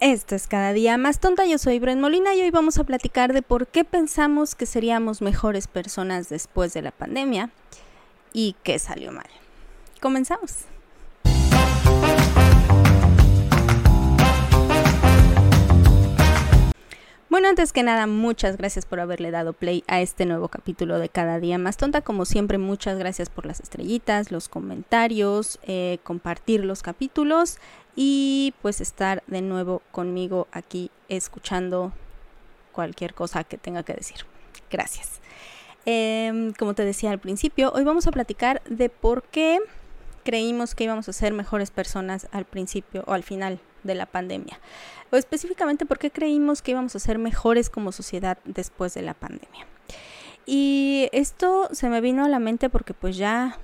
Esto es cada día más tonta, yo soy Bren Molina y hoy vamos a platicar de por qué pensamos que seríamos mejores personas después de la pandemia y qué salió mal. Comenzamos. Bueno, antes que nada, muchas gracias por haberle dado play a este nuevo capítulo de Cada Día Más Tonta. Como siempre, muchas gracias por las estrellitas, los comentarios, eh, compartir los capítulos y pues estar de nuevo conmigo aquí escuchando cualquier cosa que tenga que decir. Gracias. Em, como te decía al principio, hoy vamos a platicar de por qué creímos que íbamos a ser mejores personas al principio o al final de la pandemia. O específicamente por qué creímos que íbamos a ser mejores como sociedad después de la pandemia. Y esto se me vino a la mente porque pues ya,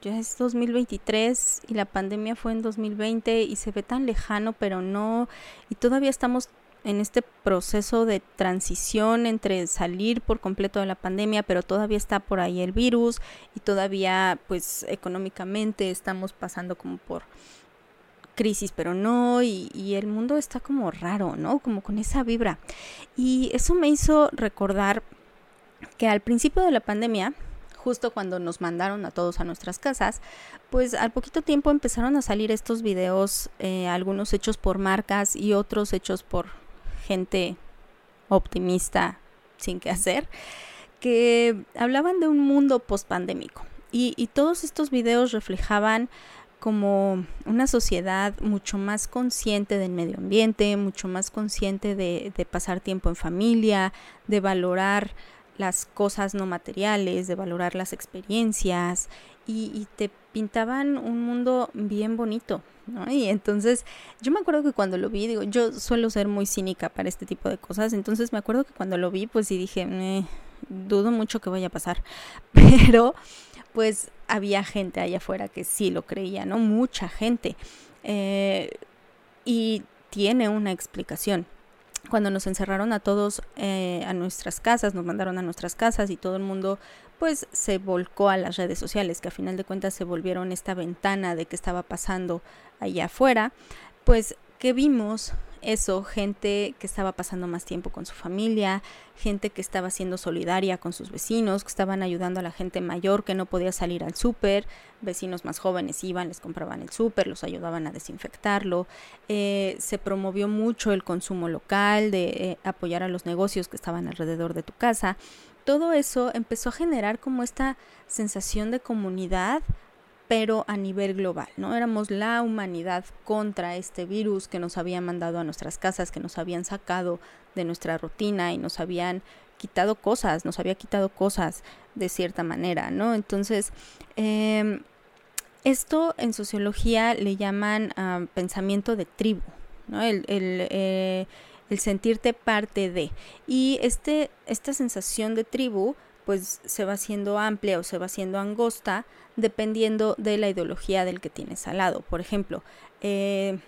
ya es 2023 y la pandemia fue en 2020 y se ve tan lejano, pero no, y todavía estamos en este proceso de transición entre salir por completo de la pandemia, pero todavía está por ahí el virus y todavía pues económicamente estamos pasando como por crisis, pero no, y, y, el mundo está como raro, ¿no? Como con esa vibra. Y eso me hizo recordar que al principio de la pandemia, justo cuando nos mandaron a todos a nuestras casas, pues al poquito tiempo empezaron a salir estos videos, eh, algunos hechos por marcas y otros hechos por gente optimista sin qué hacer, que hablaban de un mundo post-pandémico. Y todos estos videos reflejaban como una sociedad mucho más consciente del medio ambiente, mucho más consciente de, pasar tiempo en familia, de valorar las cosas no materiales, de valorar las experiencias y, te pintaban un mundo bien bonito, ¿no? Y entonces yo me acuerdo que cuando lo vi, digo, yo suelo ser muy cínica para este tipo de cosas, entonces me acuerdo que cuando lo vi, pues sí dije, eh, dudo mucho que vaya a pasar, pero pues había gente allá afuera que sí lo creía, ¿no? Mucha gente. Eh, y tiene una explicación. Cuando nos encerraron a todos eh, a nuestras casas, nos mandaron a nuestras casas y todo el mundo pues se volcó a las redes sociales, que a final de cuentas se volvieron esta ventana de qué estaba pasando allá afuera, pues que vimos eso, gente que estaba pasando más tiempo con su familia, gente que estaba siendo solidaria con sus vecinos, que estaban ayudando a la gente mayor que no podía salir al súper, vecinos más jóvenes iban, les compraban el súper, los ayudaban a desinfectarlo, eh, se promovió mucho el consumo local, de eh, apoyar a los negocios que estaban alrededor de tu casa. Todo eso empezó a generar como esta sensación de comunidad pero a nivel global, ¿no? Éramos la humanidad contra este virus que nos había mandado a nuestras casas, que nos habían sacado de nuestra rutina y nos habían quitado cosas, nos había quitado cosas de cierta manera, ¿no? Entonces, em, esto en sociología le llaman ah, pensamiento de tribu, ¿no? El, eh, el sentirte parte de. Y este, esta sensación de tribu pues se va haciendo amplia o se va haciendo angosta dependiendo de la ideología del que tienes al lado. Por ejemplo, eh,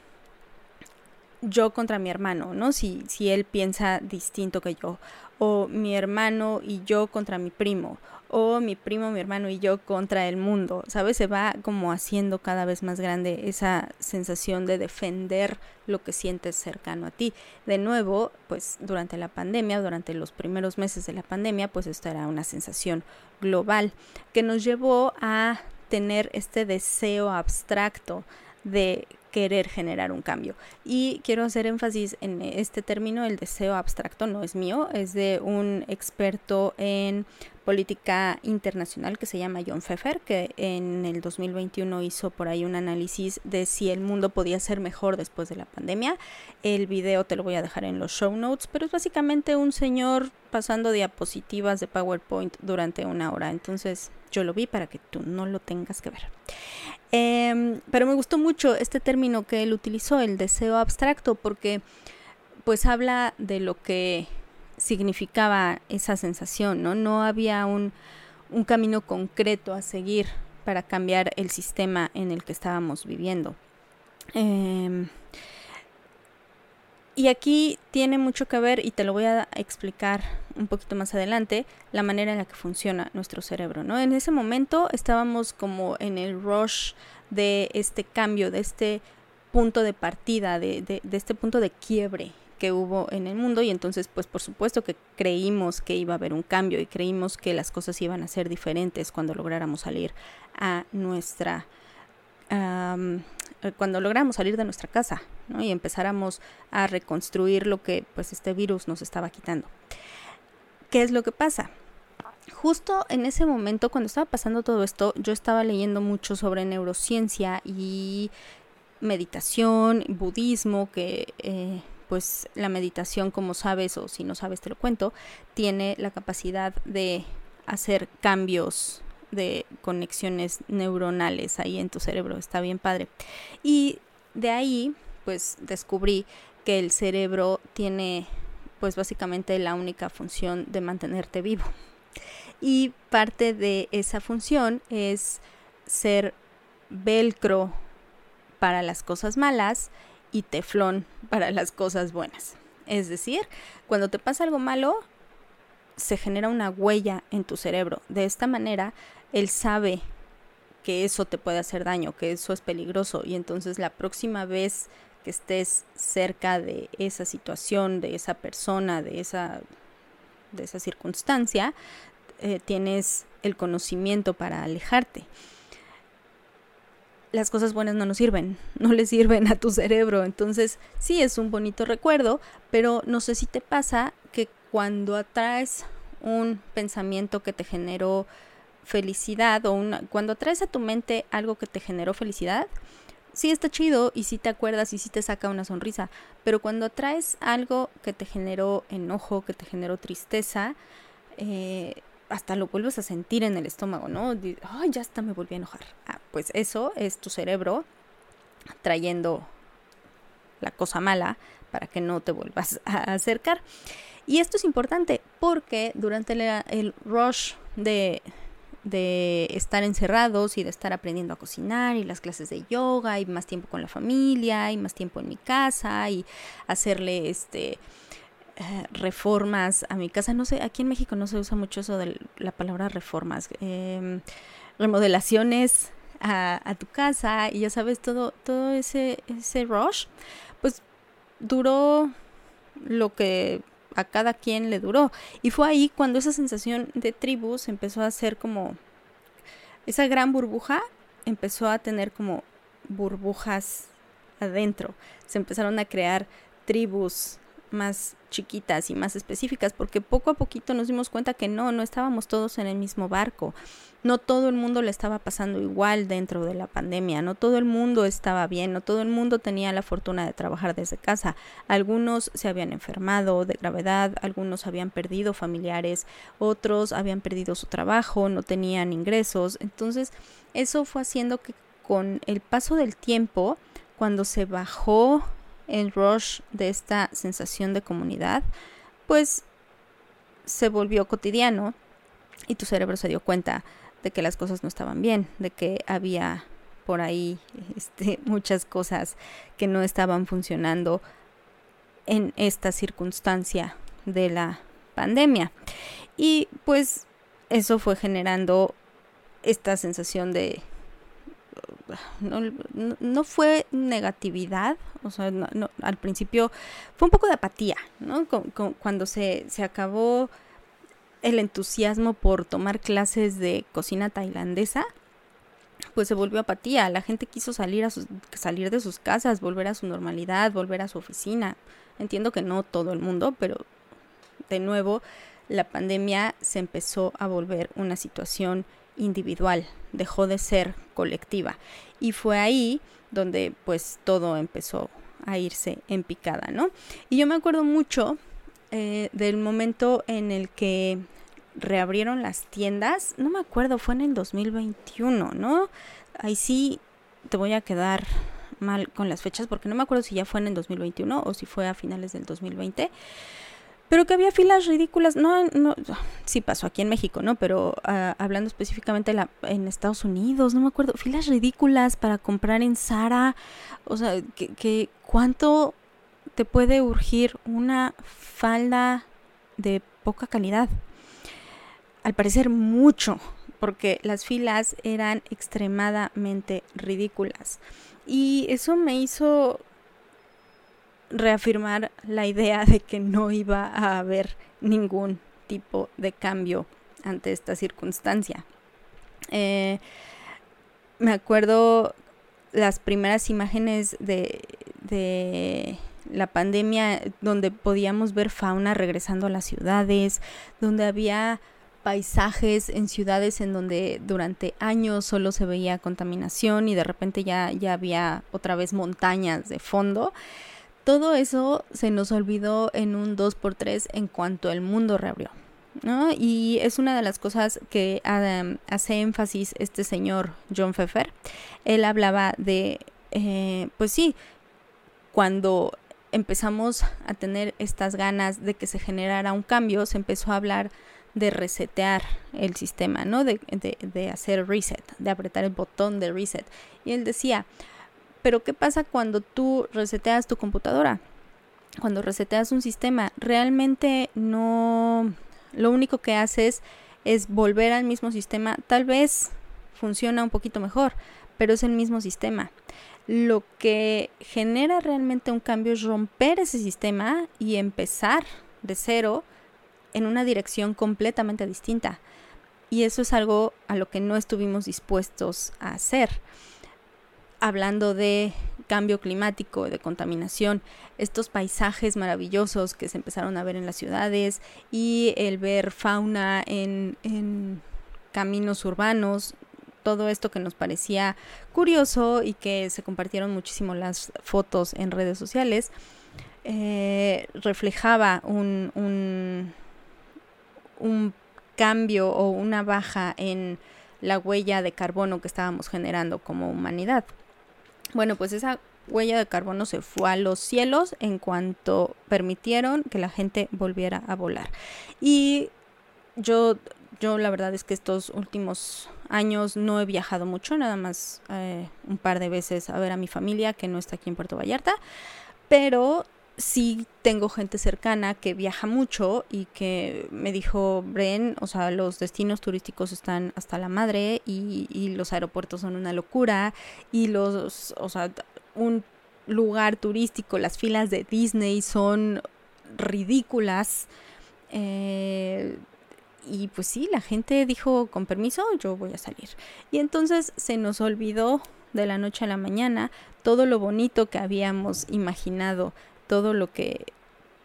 yo contra mi hermano, ¿no? Si, si él piensa distinto que yo, o mi hermano y yo contra mi primo, o mi primo, mi hermano y yo contra el mundo, ¿sabes? Se va como haciendo cada vez más grande esa sensación de defender lo que sientes cercano a ti. De nuevo, pues durante la pandemia, durante los primeros meses de la pandemia, pues esto era una sensación global que nos llevó a tener este deseo abstracto de querer generar un cambio. Y quiero hacer énfasis en este término, el deseo abstracto no es mío, es de un experto en política internacional que se llama John Pfeffer, que en el 2021 hizo por ahí un análisis de si el mundo podía ser mejor después de la pandemia. El video te lo voy a dejar en los show notes, pero es básicamente un señor pasando diapositivas de PowerPoint durante una hora. Entonces yo lo vi para que tú no lo tengas que ver. Em, pero me gustó mucho este término que él utilizó, el deseo abstracto, porque pues habla de lo que significaba esa sensación, ¿no? No había un, un camino concreto a seguir para cambiar el sistema en el que estábamos viviendo. Em, y aquí tiene mucho que ver, y te lo voy a explicar un poquito más adelante, la manera en la que funciona nuestro cerebro, ¿no? En ese momento estábamos como en el rush de este cambio, de este punto de partida, de, de, de este punto de quiebre que hubo en el mundo y entonces pues por supuesto que creímos que iba a haber un cambio y creímos que las cosas iban a ser diferentes cuando lográramos salir a nuestra cuando lográramos salir de nuestra casa y empezáramos a reconstruir lo que pues este virus nos estaba quitando. ¿Qué es lo que pasa? Justo en ese momento, cuando estaba pasando todo esto, yo estaba leyendo mucho sobre neurociencia y meditación, budismo, que eh, pues la meditación, como sabes, o si no sabes te lo cuento, tiene la capacidad de hacer cambios de conexiones neuronales ahí en tu cerebro, está bien padre. Y de ahí, pues descubrí que el cerebro tiene pues básicamente la única función de mantenerte vivo. Y parte de esa función es ser velcro para las cosas malas y teflón para las cosas buenas. Es decir, cuando te pasa algo malo, se genera una huella en tu cerebro. De esta manera, él sabe que eso te puede hacer daño, que eso es peligroso y entonces la próxima vez que estés cerca de esa situación, de esa persona, de esa, de esa circunstancia, eh, tienes el conocimiento para alejarte. Las cosas buenas no nos sirven, no le sirven a tu cerebro. Entonces, sí es un bonito recuerdo, pero no sé si te pasa que cuando atraes un pensamiento que te generó felicidad o una, cuando atraes a tu mente algo que te generó felicidad, sí está chido y sí te acuerdas y sí te saca una sonrisa, pero cuando traes algo que te generó enojo, que te generó tristeza, eh, hasta lo vuelves a sentir en el estómago, ¿no? Ay, ya hasta me volví a enojar. Ah, pues eso es tu cerebro trayendo la cosa mala para que no te vuelvas a acercar. Y esto es importante porque durante el rush de, de estar encerrados y de estar aprendiendo a cocinar y las clases de yoga y más tiempo con la familia y más tiempo en mi casa y hacerle este eh, reformas a mi casa. No sé, aquí en México no se usa mucho eso de la palabra reformas. Em, remodelaciones a, tu casa y ya sabes, todo, todo ese, ese rush, pues duró lo que a cada quien le duró. Y fue ahí cuando esa sensación de tribus empezó a ser como esa gran burbuja empezó a tener como burbujas adentro. Se empezaron a crear tribus más chiquitas y más específicas, porque poco a poquito nos dimos cuenta que no, no estábamos todos en el mismo barco. No todo el mundo le estaba pasando igual dentro de la pandemia, no todo el mundo estaba bien, no todo el mundo tenía la fortuna de trabajar desde casa. Algunos se habían enfermado de gravedad, algunos habían perdido familiares, otros habían perdido su trabajo, no tenían ingresos. Entonces, eso fue haciendo que con el paso del tiempo, cuando se bajó el rush de esta sensación de comunidad, pues se volvió cotidiano y tu cerebro se dio cuenta de que las cosas no estaban bien, de que había por ahí este, muchas cosas que no estaban funcionando en esta circunstancia de la pandemia. Y pues eso fue generando esta sensación de no, no, fue negatividad, o sea, no, al principio fue un poco de apatía, ¿no? cuando se, se acabó el entusiasmo por tomar clases de cocina tailandesa, pues se volvió apatía. La gente quiso salir, a salir de sus casas, volver a su normalidad, volver a su oficina. Entiendo que no todo el mundo, pero de nuevo la pandemia se empezó a volver una situación individual, dejó de ser colectiva. Y fue ahí donde pues todo empezó a irse en picada, ¿no? Y yo me acuerdo mucho eh, del momento en el que reabrieron las tiendas, no me acuerdo, fue en el 2021, ¿no? Ahí sí te voy a quedar mal con las fechas porque no me acuerdo si ya fue en el 2021 o si fue a finales del 2020 pero que había filas ridículas, no, no, sí pasó aquí en México, ¿no? Pero uh, hablando específicamente la, en Estados Unidos, no me acuerdo, filas ridículas para comprar en Sara, o sea, que, que cuánto te puede urgir una falda de poca calidad. Al parecer mucho, porque las filas eran extremadamente ridículas. Y eso me hizo reafirmar la idea de que no iba a haber ningún tipo de cambio ante esta circunstancia. Eh, me acuerdo las primeras imágenes de, de la pandemia donde podíamos ver fauna regresando a las ciudades, donde había paisajes en ciudades en donde durante años solo se veía contaminación y de repente ya, ya había otra vez montañas de fondo. Todo eso se nos olvidó en un 2x3 en cuanto el mundo reabrió. ¿no? Y es una de las cosas que hace énfasis este señor John Pfeffer. Él hablaba de, eh, pues sí, cuando empezamos a tener estas ganas de que se generara un cambio, se empezó a hablar de resetear el sistema, ¿no? De, de, de, hacer reset, de apretar el botón de reset. Y él decía, pero ¿qué pasa cuando tú reseteas tu computadora? Cuando reseteas un sistema, realmente no... Lo único que haces es volver al mismo sistema. Tal vez funciona un poquito mejor, pero es el mismo sistema. Lo que genera realmente un cambio es romper ese sistema y empezar de cero en una dirección completamente distinta. Y eso es algo a lo que no estuvimos dispuestos a hacer. Hablando de cambio climático, de contaminación, estos paisajes maravillosos que se empezaron a ver en las ciudades y el ver fauna en, en caminos urbanos, todo esto que nos parecía curioso y que se compartieron muchísimo las fotos en redes sociales, eh, reflejaba un, un, un cambio o una baja en la huella de carbono que estábamos generando como humanidad. Bueno, pues esa huella de carbono se fue a los cielos en cuanto permitieron que la gente volviera a volar. Y yo yo la verdad es que estos últimos años no he viajado mucho, nada más eh, un par de veces a ver a mi familia que no está aquí en Puerto Vallarta, pero sí tengo gente cercana que viaja mucho y que me dijo, Bren, o sea, los destinos turísticos están hasta la madre y, los aeropuertos son una locura y los, o sea, un lugar turístico, las filas de Disney son ridículas. Eh, y pues sí, la gente dijo, con permiso, yo voy a salir. Y entonces se nos olvidó de la noche a la mañana todo lo bonito que habíamos imaginado, todo lo que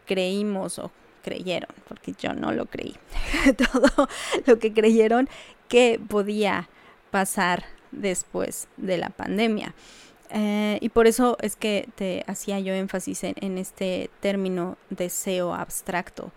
creímos o creyeron, porque yo no lo creí, todo lo que creyeron que podía pasar después de la pandemia. Eh, y por eso es que te hacía yo énfasis en este término deseo abstracto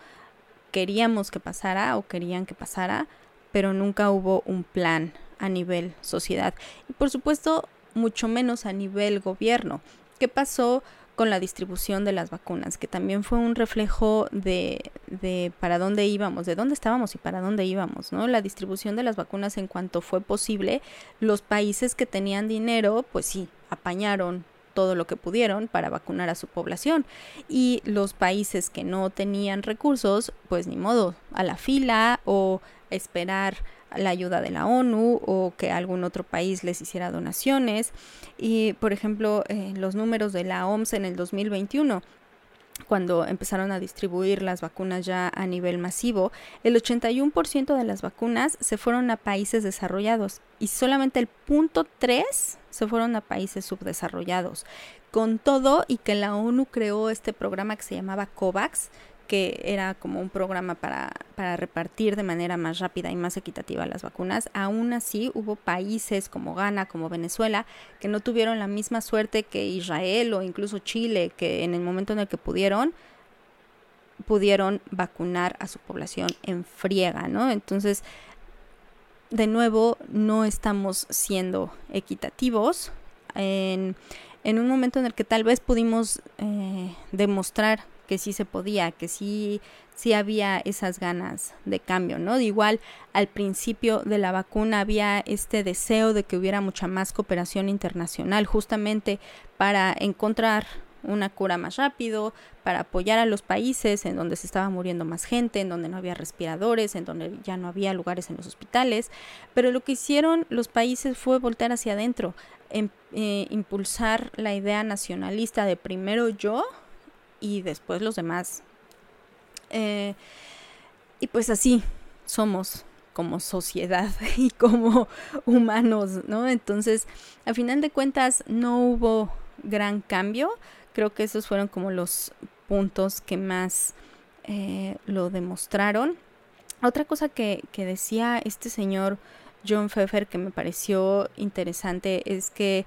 queríamos que pasara o querían que pasara, pero nunca hubo un plan a nivel sociedad. Y por supuesto, mucho menos a nivel gobierno. ¿Qué pasó con la distribución de las vacunas? Que también fue un reflejo de, de para dónde íbamos, de dónde estábamos y para dónde íbamos, ¿no? La distribución de las vacunas en cuanto fue posible, los países que tenían dinero, pues sí, apañaron todo lo que pudieron para vacunar a su población. Y los países que no tenían recursos, pues ni modo, a la fila o esperar la ayuda de la ONU o que algún otro país les hiciera donaciones. Y, por ejemplo, eh, los números de la OMS en el 2021 cuando empezaron a distribuir las vacunas ya a nivel masivo, el 81% de las vacunas se fueron a países desarrollados y solamente el punto 3 se fueron a países subdesarrollados. Con todo y que la ONU creó este programa que se llamaba COVAX, que era como un programa para, para, repartir de manera más rápida y más equitativa las vacunas, aún así hubo países como Ghana, como Venezuela, que no tuvieron la misma suerte que Israel o incluso Chile, que en el momento en el que pudieron, pudieron vacunar a su población en friega, ¿no? Entonces, de nuevo, no estamos siendo equitativos. En, en un momento en el que tal vez pudimos eh, demostrar que sí se podía, que sí, sí había esas ganas de cambio, ¿no? Igual al principio de la vacuna había este deseo de que hubiera mucha más cooperación internacional, justamente para encontrar una cura más rápido, para apoyar a los países en donde se estaba muriendo más gente, en donde no había respiradores, en donde ya no había lugares en los hospitales. Pero lo que hicieron los países fue voltear hacia adentro, em, eh, impulsar la idea nacionalista de primero yo y después los demás. Eh, y pues así somos como sociedad y como humanos, ¿no? Entonces, a final de cuentas, no hubo gran cambio. Creo que esos fueron como los puntos que más eh, lo demostraron. Otra cosa que, que decía este señor John Pfeffer que me pareció interesante es que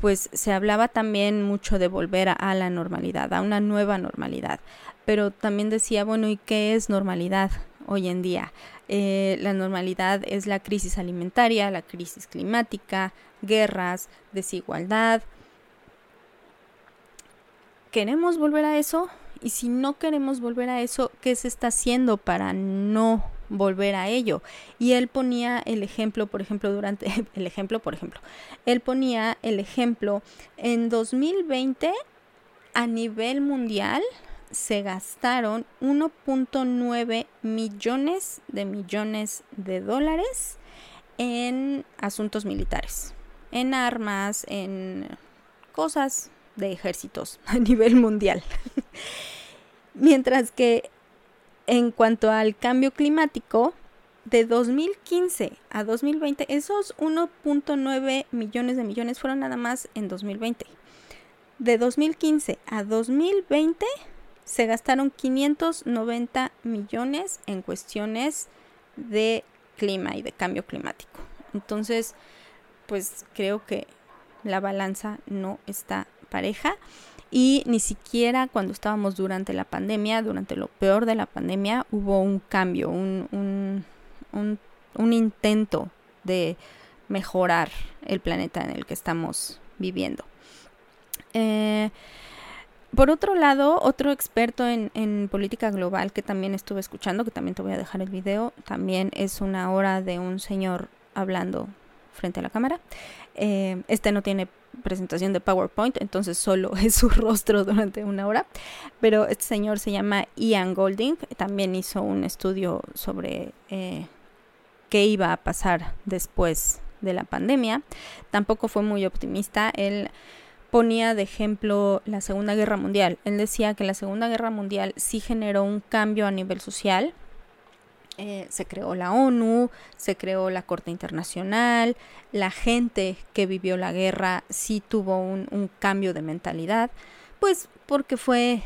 pues se hablaba también mucho de volver a, la normalidad, a una nueva normalidad, pero también decía, bueno, ¿y qué es normalidad hoy en día? Eh, la normalidad es la crisis alimentaria, la crisis climática, guerras, desigualdad. ¿Queremos volver a eso? Y si no queremos volver a eso, ¿qué se está haciendo para no volver a ello? Y él ponía el ejemplo, por ejemplo, durante el ejemplo, por ejemplo, él ponía el ejemplo en 2020 a nivel mundial se gastaron 1.9 millones de millones de dólares en asuntos militares, en armas, en cosas de ejércitos a nivel mundial. Mientras que en cuanto al cambio climático, de 2015 a 2020, esos 1.9 millones de millones fueron nada más en 2020. De 2015 a 2020 se gastaron 590 millones en cuestiones de clima y de cambio climático. Entonces, pues creo que la balanza no está pareja y ni siquiera cuando estábamos durante la pandemia, durante lo peor de la pandemia, hubo un cambio, un, un, un, un intento de mejorar el planeta en el que estamos viviendo. Eh, por otro lado, otro experto en, política global que también estuve escuchando, que también te voy a dejar el video, también es una hora de un señor hablando frente a la cámara. Eh, este no tiene presentación de PowerPoint, entonces solo es su rostro durante una hora. Pero este señor se llama Ian Golding, también hizo un estudio sobre eh, qué iba a pasar después de la pandemia. Tampoco fue muy optimista. Él ponía de ejemplo la Segunda Guerra Mundial. Él decía que la Segunda Guerra Mundial sí generó un cambio a nivel social. Eh, se creó la ONU, se creó la Corte Internacional, la gente que vivió la guerra sí tuvo un, un cambio de mentalidad, pues porque fue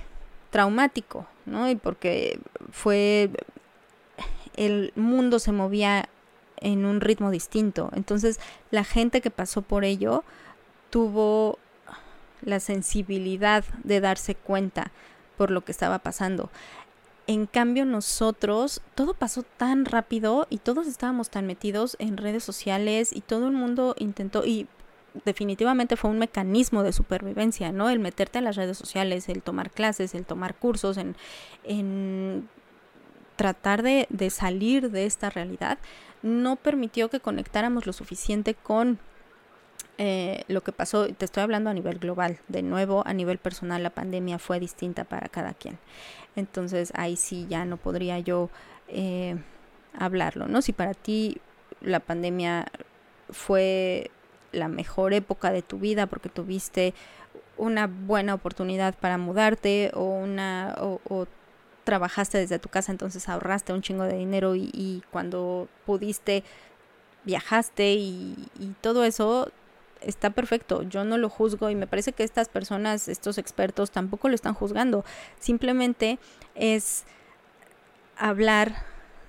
traumático, ¿no? Y porque fue el mundo se movía en un ritmo distinto. Entonces, la gente que pasó por ello tuvo la sensibilidad de darse cuenta por lo que estaba pasando. En cambio nosotros, todo pasó tan rápido y todos estábamos tan metidos en redes sociales y todo el mundo intentó y definitivamente fue un mecanismo de supervivencia, ¿no? El meterte en las redes sociales, el tomar clases, el tomar cursos, en, en tratar de, de salir de esta realidad, no permitió que conectáramos lo suficiente con eh, lo que pasó, te estoy hablando a nivel global, de nuevo a nivel personal la pandemia fue distinta para cada quien. Entonces ahí sí ya no podría yo eh, hablarlo, ¿no? Si para ti la pandemia fue la mejor época de tu vida porque tuviste una buena oportunidad para mudarte o una o, trabajaste desde tu casa entonces ahorraste un chingo de dinero y, cuando pudiste viajaste y, y todo eso está perfecto, yo no lo juzgo y me parece que estas personas, estos expertos tampoco lo están juzgando, simplemente es hablar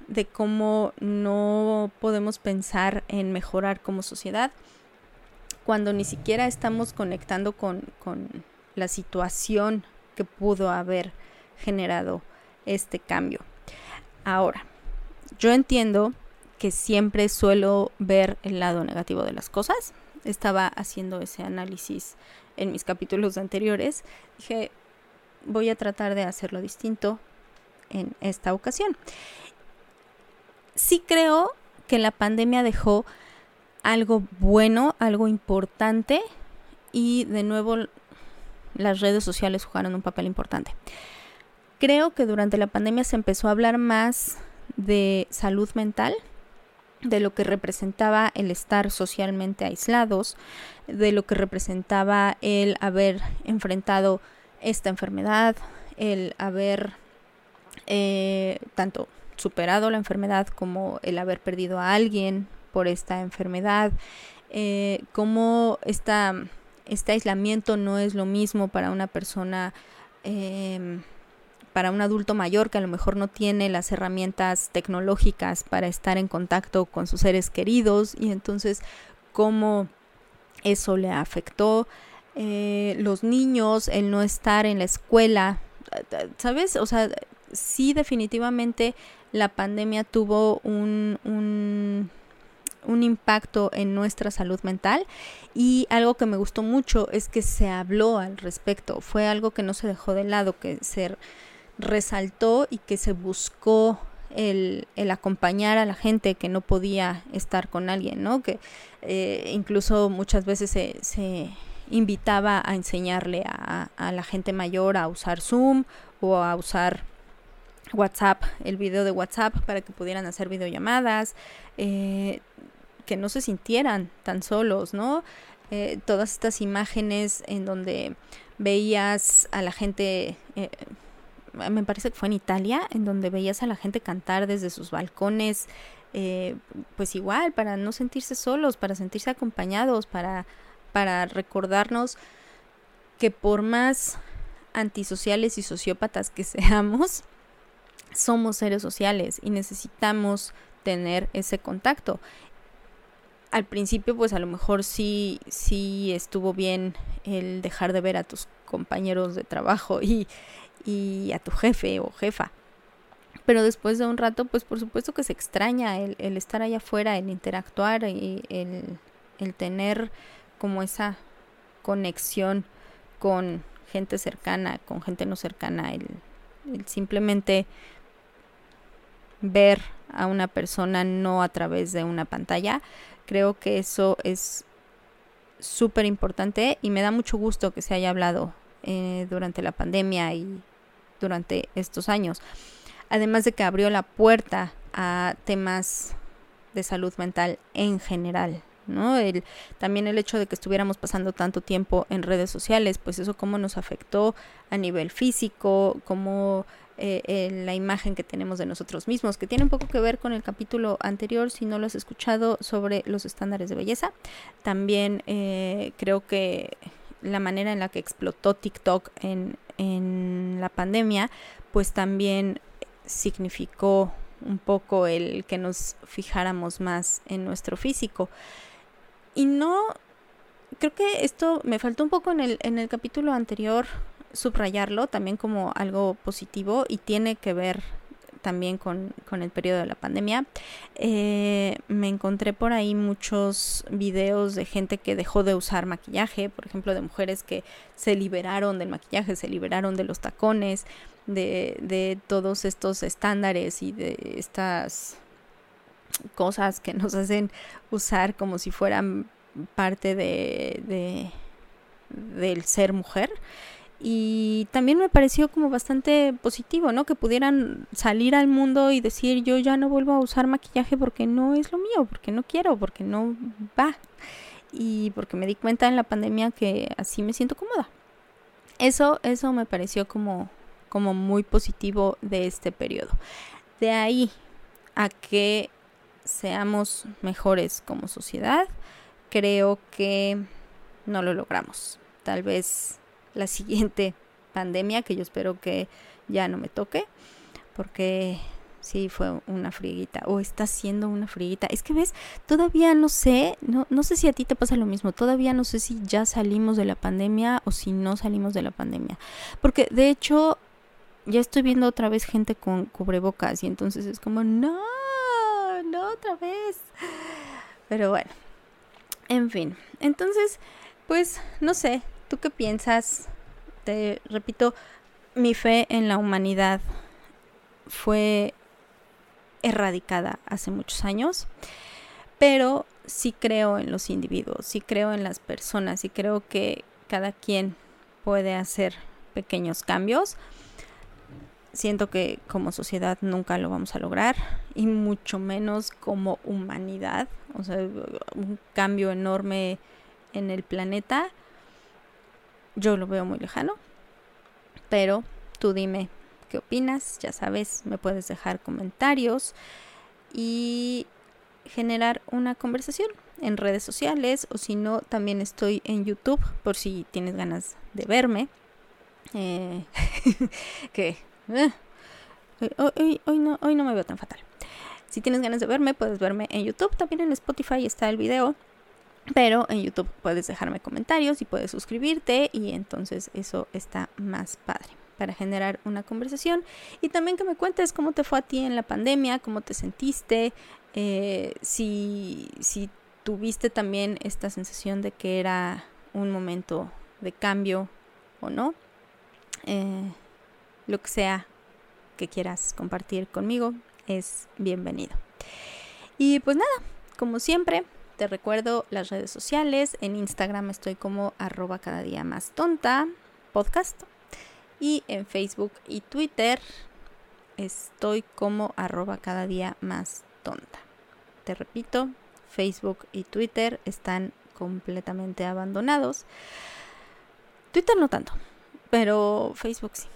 de cómo no podemos pensar en mejorar como sociedad cuando ni siquiera estamos conectando con, con la situación que pudo haber generado este cambio. Ahora, yo entiendo que siempre suelo ver el lado negativo de las cosas, estaba haciendo ese análisis en mis capítulos anteriores, dije, voy a tratar de hacerlo distinto en esta ocasión. Sí creo que la pandemia dejó algo bueno, algo importante y de nuevo las redes sociales jugaron un papel importante. Creo que durante la pandemia se empezó a hablar más de salud mental, de lo que representaba el estar socialmente aislados, de lo que representaba el haber enfrentado esta enfermedad, el haber eh, tanto superado la enfermedad como el haber perdido a alguien por esta enfermedad, eh, como esta, este aislamiento no es lo mismo para una persona, em, para un adulto mayor que a lo mejor no tiene las herramientas tecnológicas para estar en contacto con sus seres queridos y entonces cómo eso le afectó. Eh, los niños, el no estar en la escuela, ¿sabes? O sea, sí definitivamente la pandemia tuvo un, un, impacto en nuestra salud mental y algo que me gustó mucho es que se habló al respecto, fue algo que no se dejó de lado, que se resaltó y que se buscó el, el, acompañar a la gente que no podía estar con alguien, ¿no? Que eh, incluso muchas veces se, se invitaba a enseñarle a, a, la gente mayor a usar Zoom o a usar WhatsApp, el video de WhatsApp para que pudieran hacer videollamadas, eh, que no se sintieran tan solos, ¿no? Eh, todas estas imágenes en donde veías a la gente, eh, me parece que fue en Italia, en donde veías a la gente cantar desde sus balcones, pues igual, para no sentirse solos, para sentirse acompañados, para, para recordarnos que por más antisociales y sociópatas que seamos, somos seres sociales y necesitamos tener ese contacto. Al principio, pues a lo mejor sí, sí estuvo bien el dejar de ver a tus compañeros de trabajo y, y a tu jefe o jefa. Pero después de un rato, pues por supuesto que se extraña el, el estar allá afuera, el interactuar y el, el tener como esa conexión con gente cercana, con gente no cercana, el, el simplemente ver a una persona no a través de una pantalla. Creo que eso es súper importante y me da mucho gusto que se haya hablado eh, durante la pandemia y durante estos años. Además de que abrió la puerta a temas de salud mental en general, ¿no? El, también el hecho de que estuviéramos pasando tanto tiempo en redes sociales, pues eso cómo nos afectó a nivel físico, cómo eh, la imagen que tenemos de nosotros mismos, que tiene un poco que ver con el capítulo anterior, si no lo has escuchado, sobre los estándares de belleza. También eh, creo que la manera en la que explotó TikTok en, en la pandemia, pues también significó un poco el que nos fijáramos más en nuestro físico. Y no, creo que esto me faltó un poco en el, en el capítulo anterior subrayarlo también como algo positivo y tiene que ver también con, el periodo de la pandemia. Eh, me encontré por ahí muchos videos de gente que dejó de usar maquillaje, por ejemplo, de mujeres que se liberaron del maquillaje, se liberaron de los tacones, de, de todos estos estándares y de estas cosas que nos hacen usar como si fueran parte de, de del ser mujer y también me pareció como bastante positivo, ¿no? Que pudieran salir al mundo y decir yo ya no vuelvo a usar maquillaje porque no es lo mío, porque no quiero, porque no va. Y porque me di cuenta en la pandemia que así me siento cómoda. Eso, eso me pareció como, como muy positivo de este periodo. De ahí a que seamos mejores como sociedad, creo que no lo logramos. Tal vez la siguiente pandemia, que yo espero que ya no me toque, porque sí fue una friguita, o está siendo una friguita. Es que ves, todavía no sé, no, no sé si a ti te pasa lo mismo, todavía no sé si ya salimos de la pandemia o si no salimos de la pandemia. Porque de hecho, ya estoy viendo otra vez gente con cubrebocas y entonces es como, no, no otra vez. Pero bueno, en fin, entonces, pues no sé, ¿Tú qué piensas? Te repito, mi fe en la humanidad fue erradicada hace muchos años, pero sí creo en los individuos, sí creo en las personas, sí creo que cada quien puede hacer pequeños cambios. Siento que como sociedad nunca lo vamos a lograr y mucho menos como humanidad. O sea, un cambio enorme en el planeta. Yo lo veo muy lejano. Pero tú dime qué opinas. Ya sabes, me puedes dejar comentarios y generar una conversación en redes sociales o si no, también estoy en YouTube por si tienes ganas de verme. Eh, que eh, hoy, hoy, no, hoy no me veo tan fatal. Si tienes ganas de verme, puedes verme en YouTube. También en Spotify está el video. Pero en YouTube puedes dejarme comentarios y puedes suscribirte y entonces eso está más padre para generar una conversación y también que me cuentes cómo te fue a ti en la pandemia, cómo te sentiste, eh, si, si tuviste también esta sensación de que era un momento de cambio o no. Eh, lo que sea que quieras compartir conmigo es bienvenido. Y pues nada, como siempre, te recuerdo las redes sociales. En Instagram estoy como arroba cada día más tonta podcast. Y en Facebook y Twitter estoy como arroba cada día más tonta. Te repito, Facebook y Twitter están completamente abandonados. Twitter no tanto, pero Facebook sí.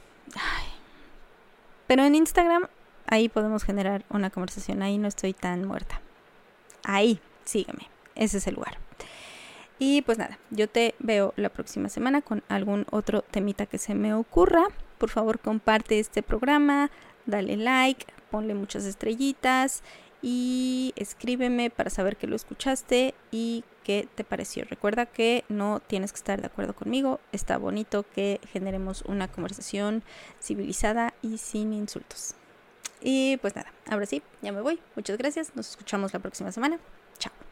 Pero en Instagram ahí podemos generar una conversación. Ahí no estoy tan muerta. Ahí, sígueme. Ese es el lugar. Y pues nada, yo te veo la próxima semana con algún otro temita que se me ocurra. Por favor, comparte este programa, dale like, ponle muchas estrellitas y escríbeme para saber que lo escuchaste y qué te pareció. Recuerda que no tienes que estar de acuerdo conmigo, está bonito que generemos una conversación civilizada y sin insultos. Y pues nada, ahora sí, ya me voy. Muchas gracias, nos escuchamos la próxima semana. Chao.